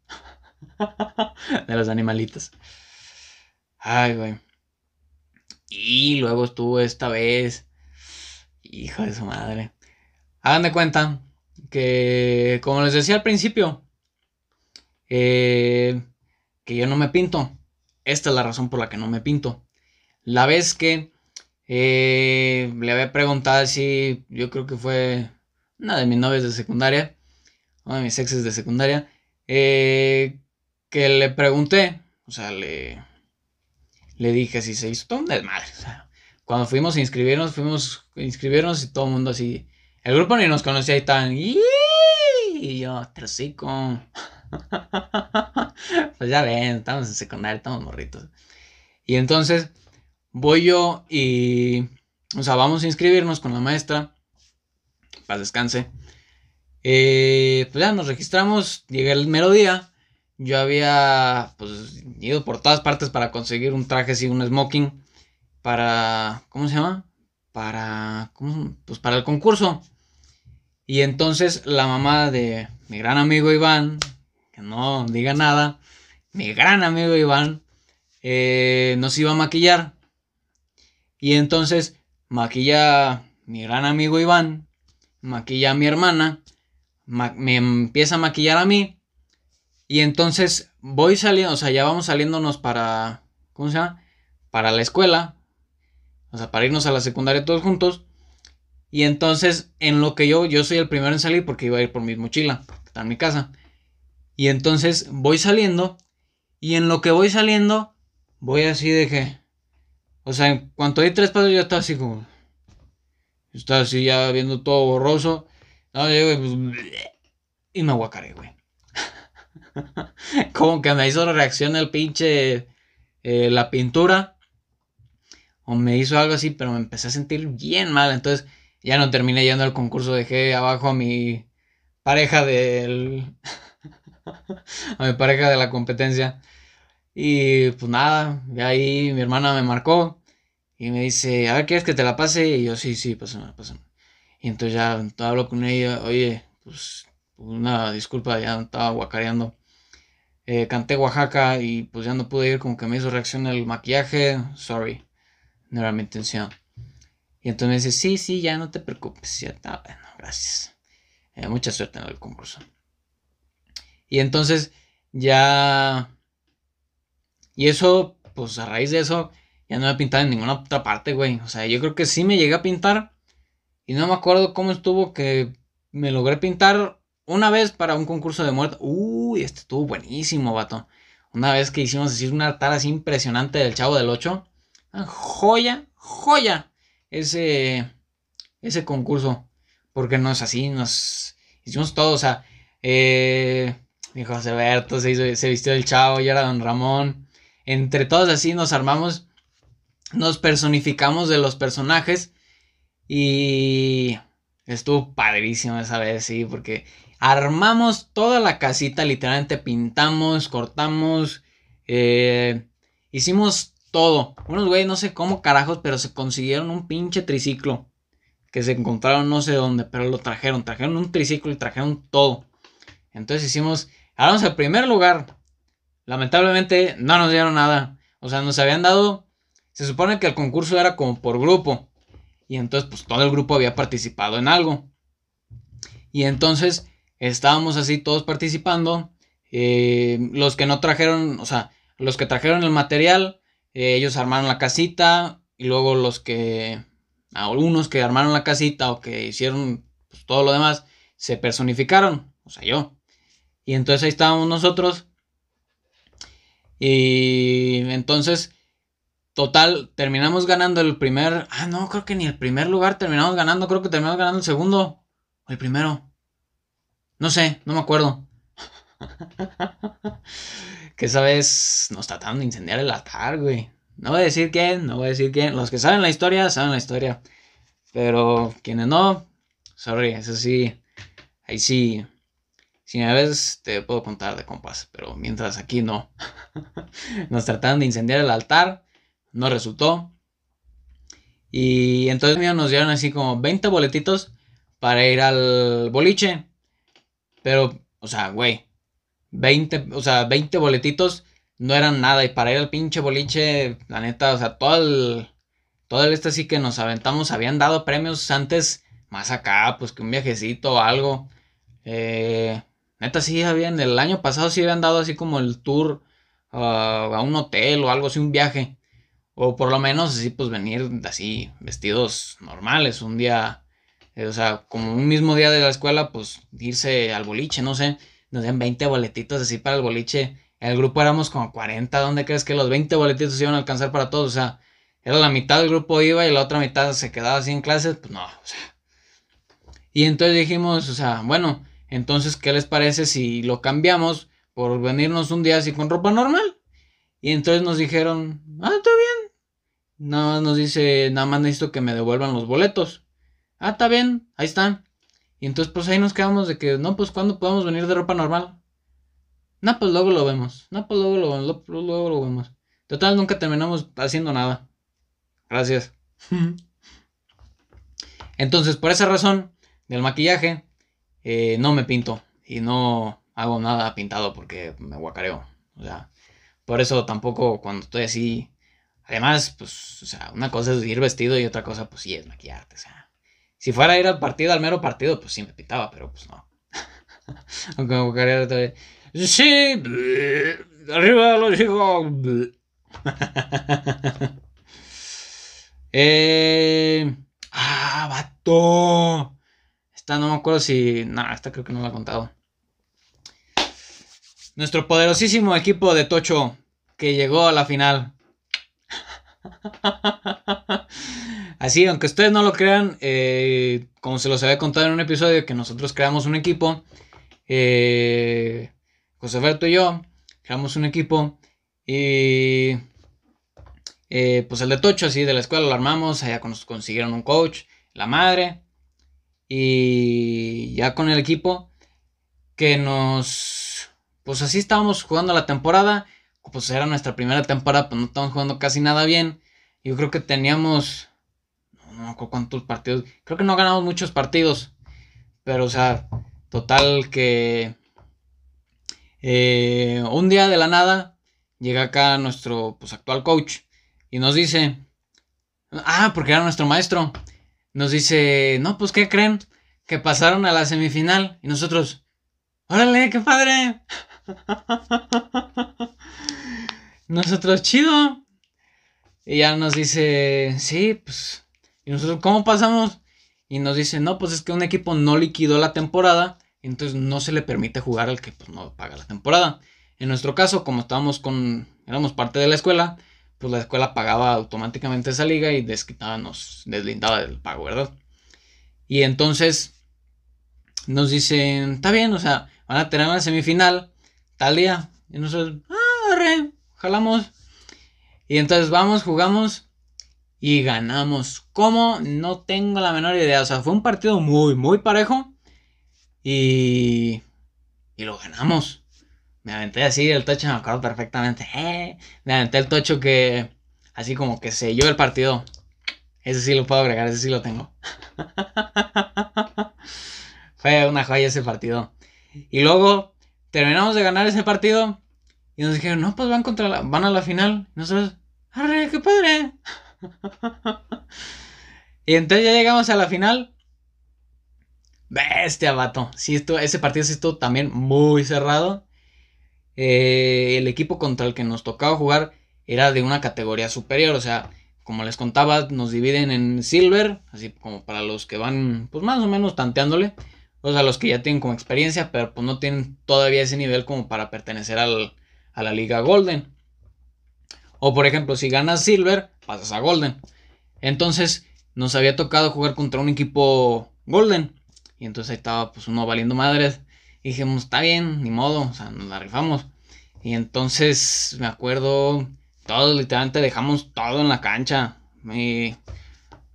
de los animalitos. Ay, güey. Y luego estuvo esta vez Hijo de su madre. Hagan de cuenta que, como les decía al principio, eh, que yo no me pinto. Esta es la razón por la que no me pinto. La vez que eh, le había preguntado si yo creo que fue una de mis novias de secundaria, una de mis exes de secundaria, eh, que le pregunté, o sea, le, le dije si se hizo todo un desmadre. Cuando fuimos a inscribirnos, fuimos a inscribirnos y todo el mundo así. El grupo ni nos conocía y tan. Y yo, trocico. pues ya ven, estamos en secundaria, estamos morritos. Y entonces voy yo y. O sea, vamos a inscribirnos con la maestra. Para descanse. Eh, pues ya nos registramos. Llegué el mero día. Yo había pues ido por todas partes para conseguir un traje así, un smoking para, ¿cómo se llama? Para. Pues para el concurso. Y entonces la mamá de mi gran amigo Iván, que no diga nada, mi gran amigo Iván, eh, nos iba a maquillar. Y entonces maquilla mi gran amigo Iván, maquilla a mi hermana, me empieza a maquillar a mí. Y entonces voy saliendo, o sea, ya vamos saliéndonos para, ¿cómo se llama? Para la escuela, o sea, para irnos a la secundaria todos juntos. Y entonces, en lo que yo, yo soy el primero en salir porque iba a ir por mi mochila, que está en mi casa. Y entonces voy saliendo. Y en lo que voy saliendo, voy así de que. O sea, en cuanto hay tres pasos, ya está así como. Está así ya viendo todo borroso. No, llego y pues. Y me aguacaré, güey. como que me hizo reacción el pinche. Eh, la pintura. O me hizo algo así, pero me empecé a sentir bien mal. Entonces ya no terminé yendo al concurso. Dejé abajo a mi pareja del. a mi pareja de la competencia. Y pues nada, de ahí mi hermana me marcó y me dice, a ver, ¿quieres que te la pase? Y yo, sí, sí, pásame, pásame. Y entonces ya hablo con ella, oye, pues una disculpa, ya estaba guacareando. Eh, canté Oaxaca y pues ya no pude ir, como que me hizo reacción el maquillaje, sorry, no era mi intención. Y entonces me dice, sí, sí, ya no te preocupes, ya está, bueno, gracias. Eh, mucha suerte en el concurso. Y entonces ya... Y eso, pues a raíz de eso, ya no me pintado en ninguna otra parte, güey. O sea, yo creo que sí me llegué a pintar. Y no me acuerdo cómo estuvo que me logré pintar una vez para un concurso de muerte. Uy, este estuvo buenísimo, vato. Una vez que hicimos así una altar así impresionante del Chavo del 8. Ah, joya, joya. Ese, ese concurso. Porque no es así, nos hicimos todo, o sea, eh, mi José Berto se vistió del chavo y era don Ramón. Entre todos así nos armamos, nos personificamos de los personajes y estuvo padrísimo esa vez, sí, porque armamos toda la casita, literalmente pintamos, cortamos, eh, hicimos todo. Unos güey, no sé cómo carajos, pero se consiguieron un pinche triciclo que se encontraron no sé dónde, pero lo trajeron, trajeron un triciclo y trajeron todo. Entonces hicimos Ahora el primer lugar. Lamentablemente no nos dieron nada. O sea, nos habían dado. Se supone que el concurso era como por grupo. Y entonces, pues todo el grupo había participado en algo. Y entonces estábamos así todos participando. Eh, los que no trajeron, o sea, los que trajeron el material, eh, ellos armaron la casita. Y luego los que, algunos que armaron la casita o que hicieron pues, todo lo demás, se personificaron. O sea, yo. Y entonces ahí estábamos nosotros. Y entonces, total, terminamos ganando el primer. Ah, no, creo que ni el primer lugar terminamos ganando. Creo que terminamos ganando el segundo. O el primero. No sé, no me acuerdo. que esa vez nos trataron de incendiar el altar, güey. No voy a decir quién, no voy a decir quién. Los que saben la historia, saben la historia. Pero quienes no, sorry, eso sí. Ahí sí si a veces te puedo contar de compas, pero mientras aquí no. Nos trataron de incendiar el altar, no resultó. Y entonces nos dieron así como 20 boletitos para ir al boliche. Pero, o sea, güey, 20, o sea, 20 boletitos no eran nada. Y para ir al pinche boliche, la neta, o sea, todo el, todo el este sí que nos aventamos, habían dado premios antes más acá, pues que un viajecito o algo. Eh, Neta, sí habían, el año pasado sí habían dado así como el tour ah, a un hotel o algo así, un viaje. O por lo menos así, pues venir así, vestidos normales, un día, o sea, como un mismo día de la escuela, pues irse al boliche, no sé, nos den 20 boletitos así para el boliche. El grupo éramos como 40, ¿dónde crees que los 20 boletitos iban a alcanzar para todos? O sea, era la mitad del grupo iba y la otra mitad se quedaba así en clases, pues no, o sea. Y entonces dijimos, o sea, bueno, entonces, ¿qué les parece si lo cambiamos por venirnos un día así con ropa normal? Y entonces nos dijeron, ah, está bien. Nada más nos dice, nada más necesito que me devuelvan los boletos. Ah, está bien, ahí están. Y entonces, pues ahí nos quedamos de que, no, pues ¿cuándo podemos venir de ropa normal? No, pues luego lo vemos. No, pues luego lo, luego lo vemos. Total, nunca terminamos haciendo nada. Gracias. Entonces, por esa razón del maquillaje, eh, no me pinto y no hago nada pintado porque me guacareo. O sea, por eso tampoco cuando estoy así. Además, pues, o sea, una cosa es ir vestido y otra cosa, pues sí, es maquillarte. O sea, si fuera a ir al partido, al mero partido, pues sí me pintaba, pero pues no. Aunque me guacareo todavía. Sí, arriba los hijos. eh, ah, va vato. Esta no me acuerdo si. No, esta creo que no la he contado. Nuestro poderosísimo equipo de Tocho que llegó a la final. Así, aunque ustedes no lo crean, eh, como se los había contado en un episodio, que nosotros creamos un equipo. Eh, José Alberto y yo creamos un equipo. Y eh, pues el de Tocho, así de la escuela lo armamos. Allá consiguieron un coach, la madre. Y ya con el equipo que nos... Pues así estábamos jugando la temporada. Pues era nuestra primera temporada, pues no estábamos jugando casi nada bien. Yo creo que teníamos... No, me acuerdo cuántos partidos. Creo que no ganamos muchos partidos. Pero o sea, total que... Eh, un día de la nada llega acá nuestro pues, actual coach y nos dice... Ah, porque era nuestro maestro nos dice, no, pues ¿qué creen? Que pasaron a la semifinal y nosotros, órale, qué padre. nosotros, chido. Y ya nos dice, sí, pues, y nosotros, ¿cómo pasamos? Y nos dice, no, pues es que un equipo no liquidó la temporada, entonces no se le permite jugar al que pues, no paga la temporada. En nuestro caso, como estábamos con, éramos parte de la escuela, pues la escuela pagaba automáticamente esa liga y desquitaba, nos deslindaba del pago, ¿verdad? Y entonces nos dicen, está bien, o sea, van a tener una semifinal tal día. Y nosotros, ah, re, jalamos. Y entonces vamos, jugamos y ganamos. ¿Cómo? No tengo la menor idea. O sea, fue un partido muy, muy parejo. Y, y lo ganamos. Me aventé así el tocho, me acuerdo perfectamente. Eh, me aventé el tocho que así como que selló el partido. Ese sí lo puedo agregar, ese sí lo tengo. Fue una joya ese partido. Y luego terminamos de ganar ese partido. Y nos dijeron, no, pues van contra la, van a la final. Y nosotros, ¡arre, qué padre! y entonces ya llegamos a la final. Bestia, vato. Ese partido sí estuvo también muy cerrado. Eh, el equipo contra el que nos tocaba jugar era de una categoría superior, o sea, como les contaba, nos dividen en silver, así como para los que van, pues más o menos tanteándole, o sea, los que ya tienen como experiencia, pero pues no tienen todavía ese nivel como para pertenecer al, a la liga golden. O por ejemplo, si ganas silver, pasas a golden. Entonces, nos había tocado jugar contra un equipo golden. Y entonces ahí estaba pues uno valiendo madres. Y dijimos, está bien, ni modo, o sea, nos la rifamos. Y entonces me acuerdo, todos literalmente dejamos todo en la cancha. Y,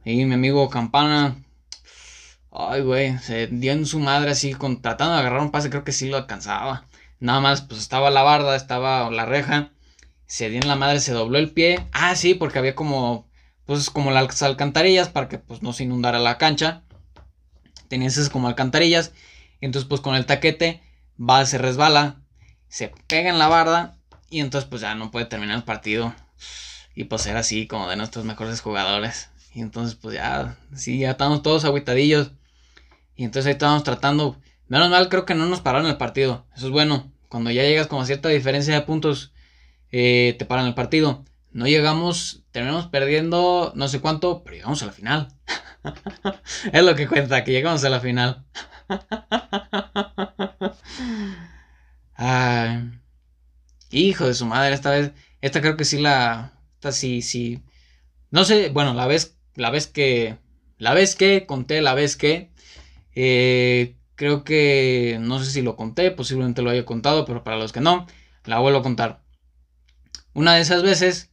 mi amigo Campana, ay, güey, se dio en su madre así, tratando de agarrar un pase, creo que sí lo alcanzaba. Nada más, pues estaba la barda, estaba la reja. Se dio en la madre, se dobló el pie. Ah, sí, porque había como, pues como las alcantarillas para que pues no se inundara la cancha. Tenías esas como alcantarillas. Entonces, pues con el taquete va, se resbala, se pega en la barda y entonces pues ya no puede terminar el partido. Y pues era así como de nuestros mejores jugadores. Y entonces pues ya, sí, ya estamos todos aguitadillos. Y entonces ahí estábamos tratando. Menos mal creo que no nos pararon el partido. Eso es bueno. Cuando ya llegas con cierta diferencia de puntos, eh, te paran el partido. No llegamos, terminamos perdiendo no sé cuánto, pero llegamos a la final. es lo que cuenta, que llegamos a la final. Ay, hijo de su madre, esta vez, esta creo que sí la, esta sí, sí. No sé, bueno, la vez, la vez que, la vez que conté, la vez que, eh, creo que, no sé si lo conté, posiblemente lo haya contado, pero para los que no, la vuelvo a contar. Una de esas veces,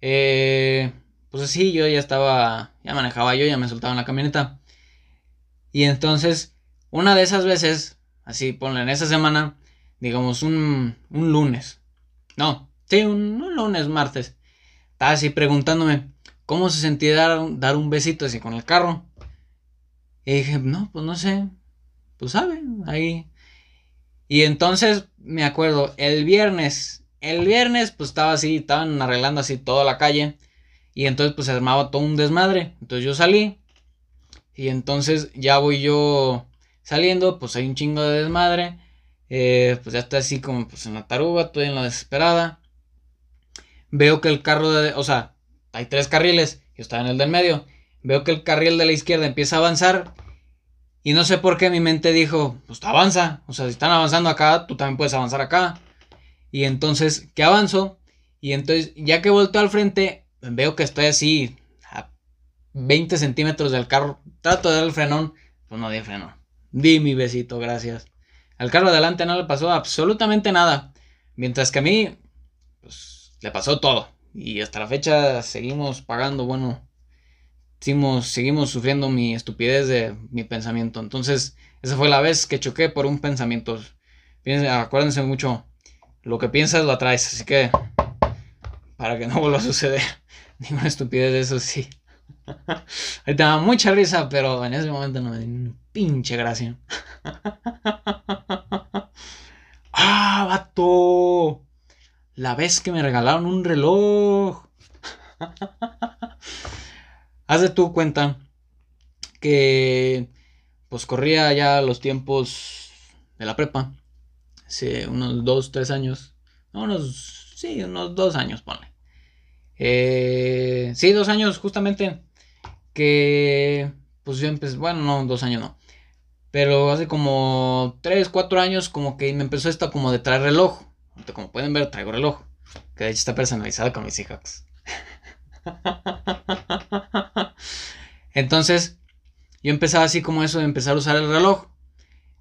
eh, pues así, yo ya estaba, ya manejaba yo, ya me soltaba en la camioneta. Y entonces una de esas veces, así ponle en esa semana, digamos un, un lunes. No, sí, un, lunes, martes. Estaba así preguntándome cómo se sentía dar, dar un besito así con el carro. Y dije, no, pues no sé. Pues sabe, ahí. Y entonces me acuerdo, el viernes, el viernes pues estaba así, estaban arreglando así toda la calle. Y entonces pues se armaba todo un desmadre. Entonces yo salí. Y entonces ya voy yo Saliendo, pues hay un chingo de desmadre. Eh, pues ya está así como pues en la taruga, estoy en la desesperada. Veo que el carro de, o sea, hay tres carriles, yo estaba en el del medio. veo que el carril de la izquierda empieza a avanzar y no sé por qué mi mente dijo, pues avanza, o sea, si están avanzando acá, tú también puedes avanzar acá. Y entonces, ¿qué avanzo? Y entonces, ya que volteo al frente, veo que estoy así a 20 centímetros del carro. Trato de dar el frenón, pues no di freno. Di mi besito, gracias. Al carro adelante no le pasó absolutamente nada. Mientras que a mí, pues le pasó todo. Y hasta la fecha seguimos pagando, bueno, seguimos, seguimos sufriendo mi estupidez de mi pensamiento. Entonces, esa fue la vez que choqué por un pensamiento. acuérdense mucho, lo que piensas lo atraes. Así que, para que no vuelva a suceder ninguna estupidez de eso, sí. Ahorita da mucha risa, pero en ese momento no me dio pinche gracia. ¡Ah, vato! La vez que me regalaron un reloj. Haz de tu cuenta que pues corría ya los tiempos de la prepa. Hace unos dos, tres años. unos, sí, unos dos años, ponle. Eh, sí, dos años justamente. Que pues yo empecé, bueno, no, dos años no. Pero hace como tres, cuatro años como que me empezó esta como de traer reloj. Como pueden ver, traigo reloj. Que de hecho está personalizado con mis hijos. entonces, yo empezaba así como eso de empezar a usar el reloj.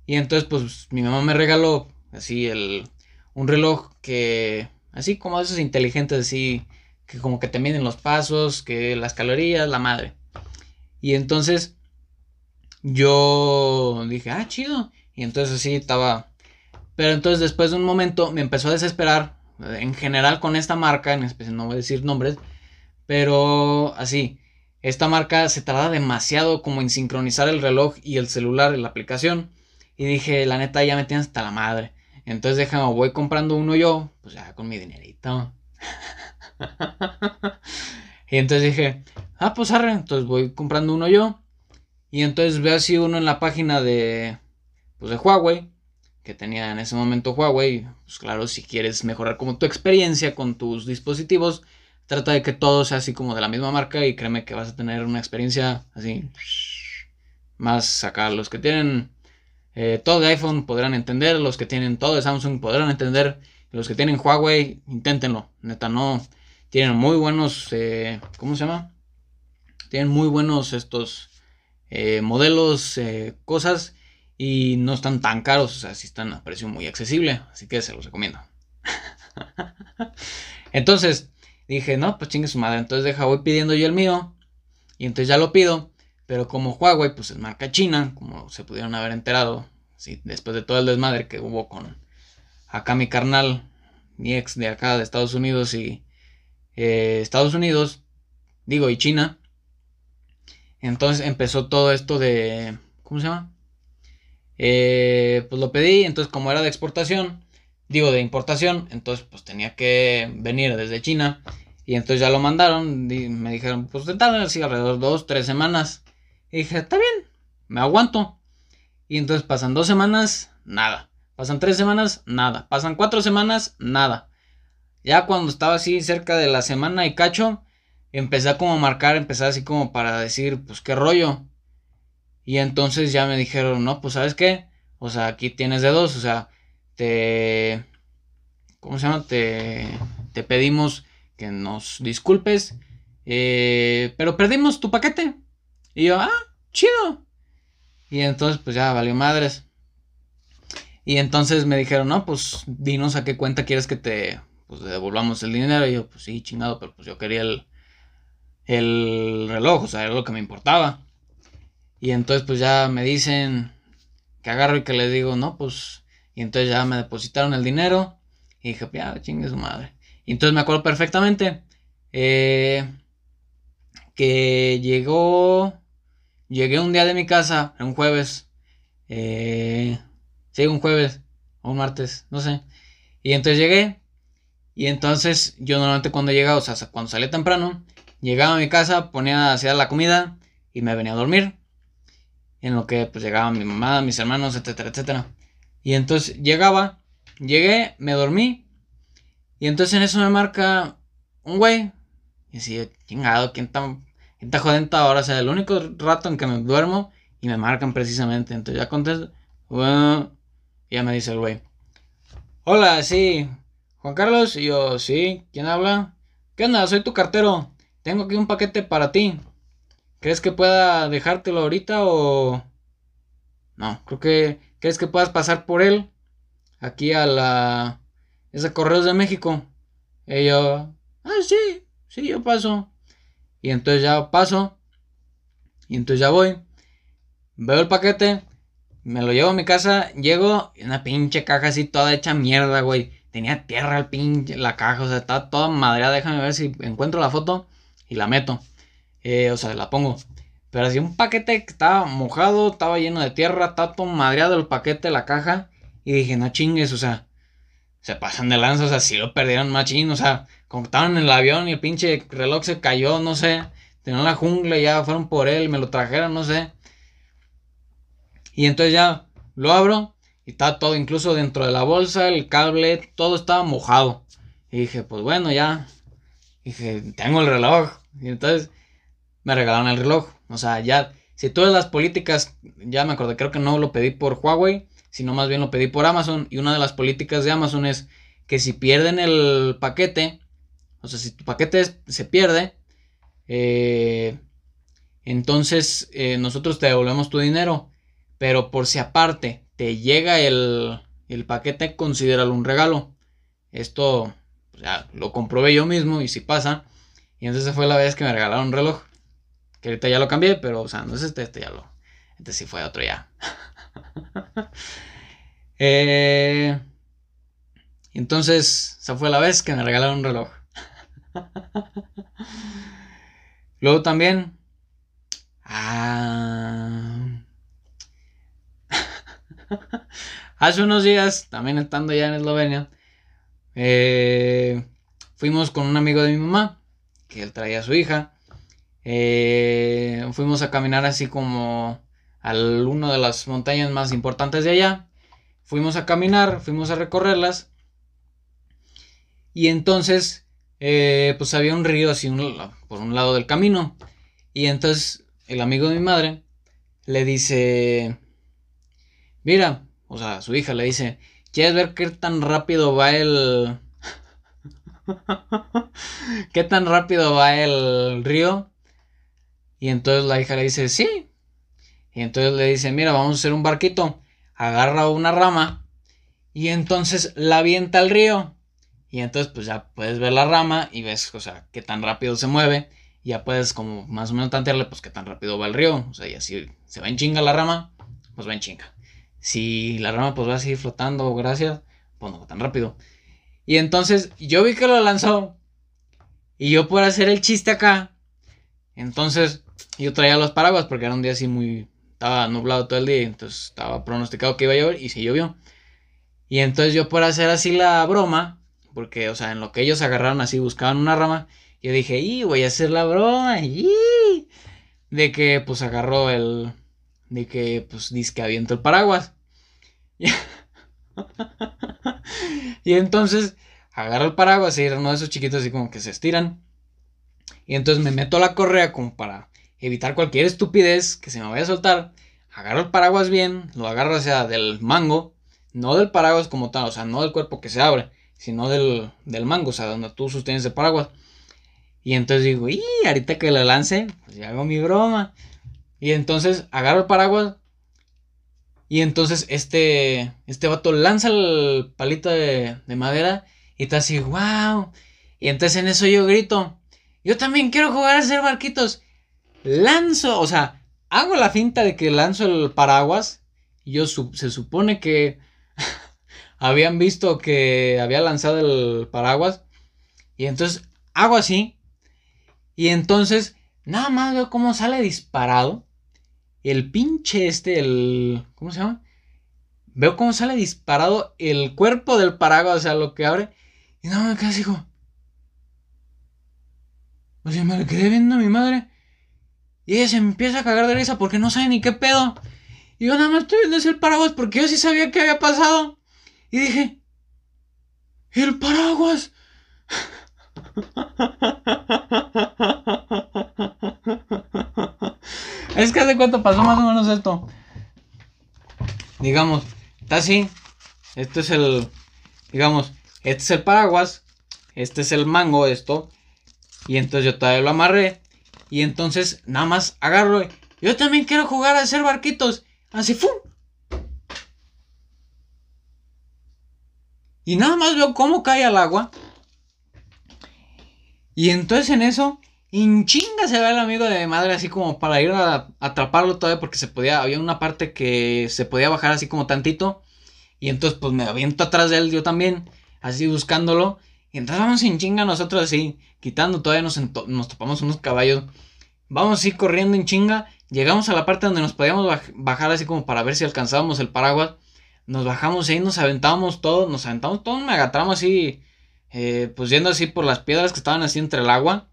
Y entonces, pues, mi mamá me regaló así el, un reloj que, así como esos inteligentes, así, que como que te miden los pasos, que las calorías, la madre. Y entonces, yo dije, ah, chido. Y entonces así estaba. Pero entonces después de un momento me empezó a desesperar. En general con esta marca, en especial no voy a decir nombres. Pero así, esta marca se tarda demasiado como en sincronizar el reloj y el celular en la aplicación. Y dije, la neta, ya me tienes hasta la madre. Entonces déjame, voy comprando uno yo, pues ya con mi dinerito. y entonces dije, ah, pues arre, entonces voy comprando uno yo. Y entonces veo así uno en la página de, pues de Huawei, que tenía en ese momento Huawei. Pues claro, si quieres mejorar como tu experiencia con tus dispositivos, Trata de que todo sea así como de la misma marca y créeme que vas a tener una experiencia así más acá. Los que tienen eh, todo de iPhone podrán entender, los que tienen todo de Samsung podrán entender, los que tienen Huawei, inténtenlo. Neta, no. Tienen muy buenos, eh, ¿cómo se llama? Tienen muy buenos estos eh, modelos, cosas y no están tan caros, o sea, sí están a precio muy accesible, así que se los recomiendo. Entonces, dije, no, pues chingue su madre. Entonces deja, voy pidiendo yo el mío. Y entonces ya lo pido. Pero como Huawei, pues es marca china, como se pudieron haber enterado. Sí, después de todo el desmadre que hubo con acá mi carnal, mi ex de acá de Estados Unidos y eh, Estados Unidos, digo, y China. Entonces empezó todo esto de, ¿cómo se llama? Eh, pues lo pedí, entonces como era de exportación, digo de importación, entonces pues tenía que venir desde China y entonces ya lo mandaron me dijeron, pues tardan así alrededor de dos, tres semanas. Y dije, está bien, me aguanto. Y entonces pasan dos semanas, nada. Pasan tres semanas, nada. Pasan cuatro semanas, nada. Ya cuando estaba así cerca de la semana y cacho, empecé a como marcar, empecé así como para decir, pues qué rollo. Y entonces ya me dijeron, no, pues sabes qué, o sea, aquí tienes de dos, o sea, te... ¿Cómo se llama? Te, te pedimos que nos disculpes, eh, pero perdimos tu paquete. Y yo, ah, chido. Y entonces, pues ya valió madres. Y entonces me dijeron, no, pues dinos a qué cuenta quieres que te pues, devolvamos el dinero. Y yo, pues sí, chingado, pero pues yo quería el, el reloj, o sea, era lo que me importaba. Y entonces, pues ya me dicen que agarro y que les digo, no, pues. Y entonces ya me depositaron el dinero. Y dije, ya, chingue su madre entonces me acuerdo perfectamente eh, que llegó, llegué un día de mi casa, un jueves, eh, sí, un jueves o un martes, no sé. Y entonces llegué y entonces yo normalmente cuando llegaba, o sea, cuando salía temprano, llegaba a mi casa, ponía a hacer la comida y me venía a dormir. En lo que pues llegaba mi mamá, mis hermanos, etcétera, etcétera. Y entonces llegaba, llegué, me dormí y entonces en eso me marca un güey. Y así, chingado, ¿quién está, está ahora, o sea, el único rato en que me duermo y me marcan precisamente. Entonces ya contesto, bueno, ya me dice el güey. Hola, sí, Juan Carlos, y yo, sí, ¿quién habla? ¿Qué onda? Soy tu cartero. Tengo aquí un paquete para ti. ¿Crees que pueda dejártelo ahorita o...? No, creo que... ¿Crees que puedas pasar por él? Aquí a la... Es a Correos de México. Y yo... Ah, sí, sí, yo paso. Y entonces ya paso. Y entonces ya voy. Veo el paquete. Me lo llevo a mi casa. Llego. Y una pinche caja así toda hecha mierda, güey. Tenía tierra al pinche la caja. O sea, está toda madreada. Déjame ver si encuentro la foto. Y la meto. Eh, o sea, la pongo. Pero así un paquete que estaba mojado. Estaba lleno de tierra. Estaba todo madreado el paquete, la caja. Y dije, no chingues, o sea. Se pasan de lanza. O sea, si lo perdieron machín. O sea, como estaban en el avión y el pinche reloj se cayó, no sé. Tenían la jungla y ya fueron por él, me lo trajeron, no sé. Y entonces ya lo abro y está todo, incluso dentro de la bolsa, el cable, todo estaba mojado. Y dije, pues bueno, ya. Dije, tengo el reloj. Y entonces me regalaron el reloj. O sea, ya, si todas las políticas, ya me acordé, creo que no lo pedí por Huawei, sino más bien lo pedí por Amazon. Y una de las políticas de Amazon es que si pierden el paquete, o sea, si tu paquete se pierde, eh, entonces eh, nosotros te devolvemos tu dinero. Pero por si aparte te llega el, el paquete, considéralo un regalo. Esto ya, lo comprobé yo mismo y si pasa. Y entonces fue la vez que me regalaron un reloj. Que ahorita ya lo cambié, pero o sea, no es este, este ya lo. Este sí fue otro ya. eh, entonces, esa fue la vez que me regalaron un reloj. Luego también. Ah, hace unos días, también estando ya en Eslovenia, eh, fuimos con un amigo de mi mamá, que él traía a su hija. Eh, fuimos a caminar así como a una de las montañas más importantes de allá. Fuimos a caminar, fuimos a recorrerlas. Y entonces eh, pues había un río así por un lado del camino. Y entonces el amigo de mi madre le dice, mira, o sea, su hija le dice, ¿quieres ver qué tan rápido va el... ¿Qué tan rápido va el río? Y entonces la hija le dice, sí. Y entonces le dice, mira, vamos a hacer un barquito. Agarra una rama y entonces la avienta al río. Y entonces pues ya puedes ver la rama y ves, o sea, qué tan rápido se mueve. Y ya puedes como más o menos tantearle pues qué tan rápido va el río. O sea, y así se va en chinga la rama, pues va en chinga. Si la rama pues va así flotando, gracias, pues no va tan rápido. Y entonces yo vi que lo lanzó. Y yo por hacer el chiste acá. Entonces yo traía los paraguas porque era un día así muy... Estaba nublado todo el día. Entonces estaba pronosticado que iba a llover y se llovió. Y entonces yo por hacer así la broma porque, o sea, en lo que ellos agarraron así, buscaban una rama. Yo dije, y voy a hacer la broma. Y de que, pues, agarró el. De que, pues, dice que aviento el paraguas. y entonces, agarro el paraguas y uno de esos chiquitos así como que se estiran. Y entonces me meto la correa como para evitar cualquier estupidez que se me vaya a soltar. Agarro el paraguas bien, lo agarro hacia del mango, no del paraguas como tal, o sea, no del cuerpo que se abre, sino del, del mango, o sea, donde tú sostienes el paraguas. Y entonces digo, y ahorita que lo lance, pues ya hago mi broma. Y entonces agarro el paraguas. Y entonces este, este vato lanza el palito de, de madera. Y está así, wow. Y entonces en eso yo grito, yo también quiero jugar a hacer barquitos. Lanzo, o sea, hago la finta de que lanzo el paraguas. Y yo se supone que habían visto que había lanzado el paraguas. Y entonces hago así. Y entonces nada más veo cómo sale disparado. El pinche este, el... ¿Cómo se llama? Veo cómo sale disparado el cuerpo del paraguas, o sea, lo que abre. Y nada más me así O sea, me quedé viendo a mi madre. Y ella se empieza a cagar de risa porque no sabe ni qué pedo. Y yo nada más estoy viendo ese paraguas porque yo sí sabía qué había pasado. Y dije, el paraguas. Es que hace cuánto pasó más o menos esto. Digamos, está así. Este es el. Digamos, este es el paraguas. Este es el mango, esto. Y entonces yo todavía lo amarré. Y entonces nada más agarro. Yo también quiero jugar a hacer barquitos. Así, ¡fum! Y nada más veo cómo cae al agua. Y entonces en eso, en chinga se ve el amigo de mi madre así como para ir a, atraparlo todavía porque se podía, había una parte que se podía bajar así como tantito. Y entonces pues me aviento atrás de él yo también, así buscándolo. Y entonces vamos en chinga nosotros así, quitando, todavía nos, nos topamos unos caballos. Vamos así corriendo en chinga. Llegamos a la parte donde nos podíamos bajar así como para ver si alcanzábamos el paraguas. Nos bajamos ahí, nos aventamos todos, nos aventamos todos, me agatramos así, eh, pues yendo así por las piedras que estaban así entre el agua.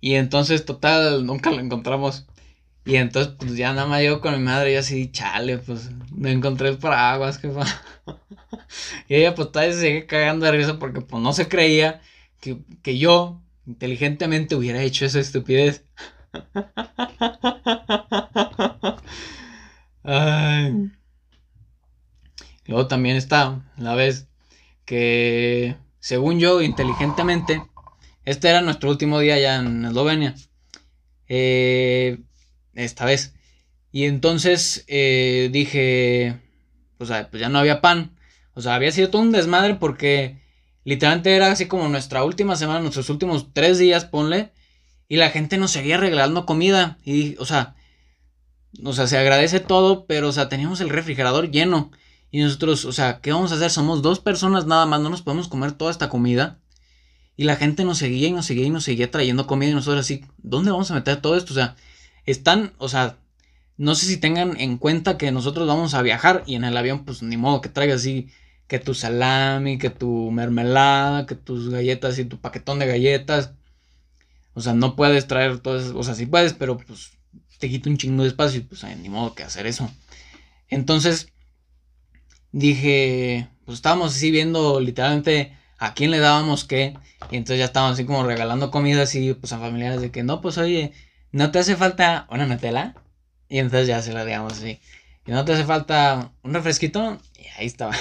Y entonces, total, nunca lo encontramos. Y entonces, pues ya nada más yo con mi madre, y así, chale, pues no encontré el paraguas, que Y ella, pues todavía se sigue cagando de risa porque, pues no se creía que, que yo, inteligentemente, hubiera hecho esa estupidez. Ay. Luego también está la vez que, según yo, inteligentemente, este era nuestro último día ya en Eslovenia. Eh, esta vez. Y entonces eh, dije, o sea, pues ya no había pan. O sea, había sido todo un desmadre porque literalmente era así como nuestra última semana, nuestros últimos tres días, ponle. Y la gente nos seguía regalando comida. Y, o sea, o sea, se agradece todo, pero, o sea, teníamos el refrigerador lleno. Y nosotros, o sea, ¿qué vamos a hacer? Somos dos personas nada más, no nos podemos comer toda esta comida. Y la gente nos seguía y nos seguía y nos seguía trayendo comida y nosotros así, ¿dónde vamos a meter todo esto? O sea, están, o sea, no sé si tengan en cuenta que nosotros vamos a viajar y en el avión pues ni modo que traigas así que tu salami, que tu mermelada, que tus galletas y tu paquetón de galletas. O sea, no puedes traer todo eso, o sea, sí puedes, pero pues te quita un chingo de espacio y pues ni modo que hacer eso. Entonces, dije, pues estábamos así viendo literalmente a quién le dábamos qué. Y entonces ya estábamos así como regalando comida así, pues a familiares de que no, pues oye, ¿no te hace falta una Nutella? Y entonces ya se la digamos así. ¿Y no te hace falta un refresquito? Y ahí estaba.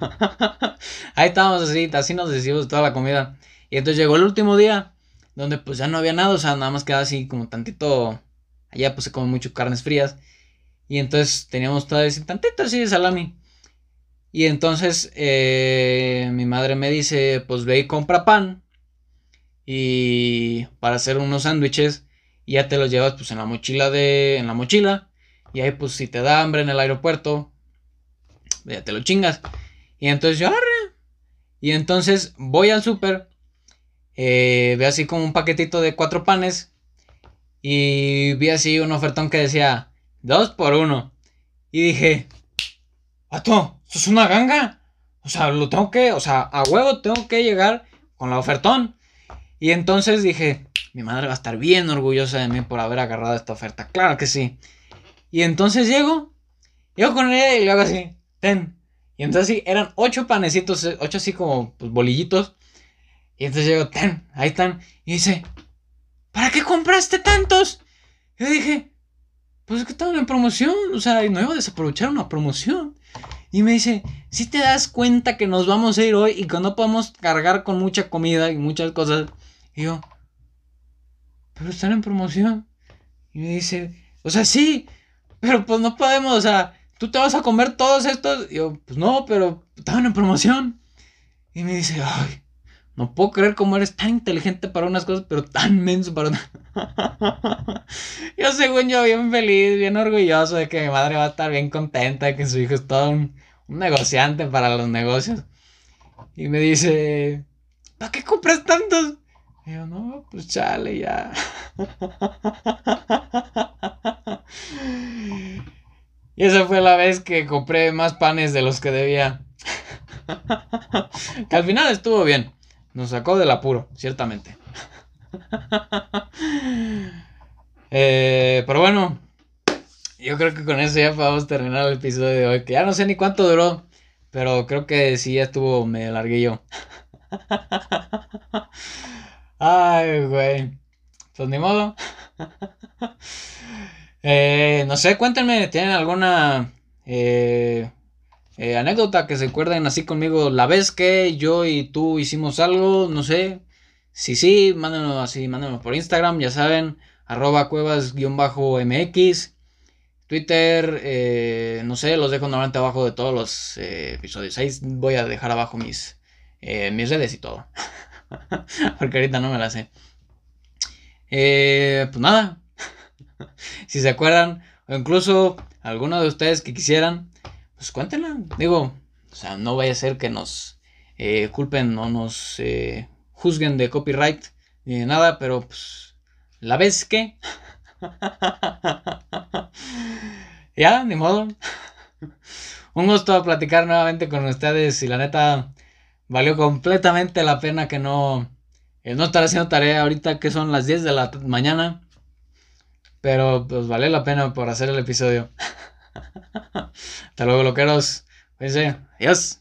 ahí estábamos así, así nos decimos toda la comida. Y entonces llegó el último día, donde pues ya no había nada, o sea, nada más quedaba así como tantito. Allá pues se comen mucho carnes frías. Y entonces teníamos todavía así tantito así de salami. Y entonces eh, mi madre me dice, pues ve y compra pan. Y para hacer unos sándwiches. Y ya te los llevas pues en la mochila de. En la mochila. Y ahí pues si te da hambre en el aeropuerto. Ya te lo chingas. Y entonces yo arre. Y entonces voy al súper. Eh, ve así como un paquetito de cuatro panes. Y vi así un ofertón que decía dos por uno. Y dije, ¡Ato! es una ganga. O sea, lo tengo que, o sea, a huevo tengo que llegar con la ofertón. Y entonces dije, mi madre va a estar bien orgullosa de mí por haber agarrado esta oferta. Claro que sí. Y entonces llego, llego con ella y le hago así, ten. Y entonces sí, eran ocho panecitos, eh, ocho así como pues, bolillitos. Y entonces llego, ten, ahí están. Y dice, ¿para qué compraste tantos? Yo dije, pues es que estaban en promoción, o sea, no iba a desaprovechar una promoción. Y me dice, si te das cuenta que nos vamos a ir hoy y que no podemos cargar con mucha comida y muchas cosas. Y yo, pero están en promoción. Y me dice, o sea, sí, pero pues no podemos, o sea, tú te vas a comer todos estos. Y yo, pues no, pero estaban en promoción. Y me dice, ay, no puedo creer cómo eres tan inteligente para unas cosas, pero tan menso para otras. yo, según yo, bien feliz, bien orgulloso de que mi madre va a estar bien contenta de que su hijo es todo un, un negociante para los negocios. Y me dice, ¿para qué compras tantos? Y yo, no, pues chale, ya. y esa fue la vez que compré más panes de los que debía. que al final estuvo bien. Nos sacó del apuro, ciertamente. Eh, pero bueno, yo creo que con eso ya podemos terminar el episodio de hoy. Que ya no sé ni cuánto duró. Pero creo que sí ya estuvo medio larguillo. Ay, güey. Pues ni modo. Eh, no sé, cuéntenme, ¿tienen alguna eh, eh, anécdota que se acuerden así conmigo? La vez que yo y tú hicimos algo, no sé. Si sí, mándenlo así, mándenlo por Instagram, ya saben, arroba cuevas-mx. Twitter, no sé, los dejo normalmente abajo de todos los episodios. Ahí voy a dejar abajo mis, mis redes y todo. Porque ahorita no me la sé. pues nada, si se acuerdan, o incluso alguno de ustedes que quisieran, pues cuéntenla. Digo, o sea, no vaya a ser que nos eh, culpen o nos eh, juzguen de copyright ni de nada, pero pues, la vez que. ya, ni modo. Un gusto platicar nuevamente con ustedes y la neta valió completamente la pena que no, eh, no estar haciendo tarea ahorita que son las 10 de la mañana. Pero pues vale la pena por hacer el episodio. Hasta luego, loqueros. Cuídense. Adiós.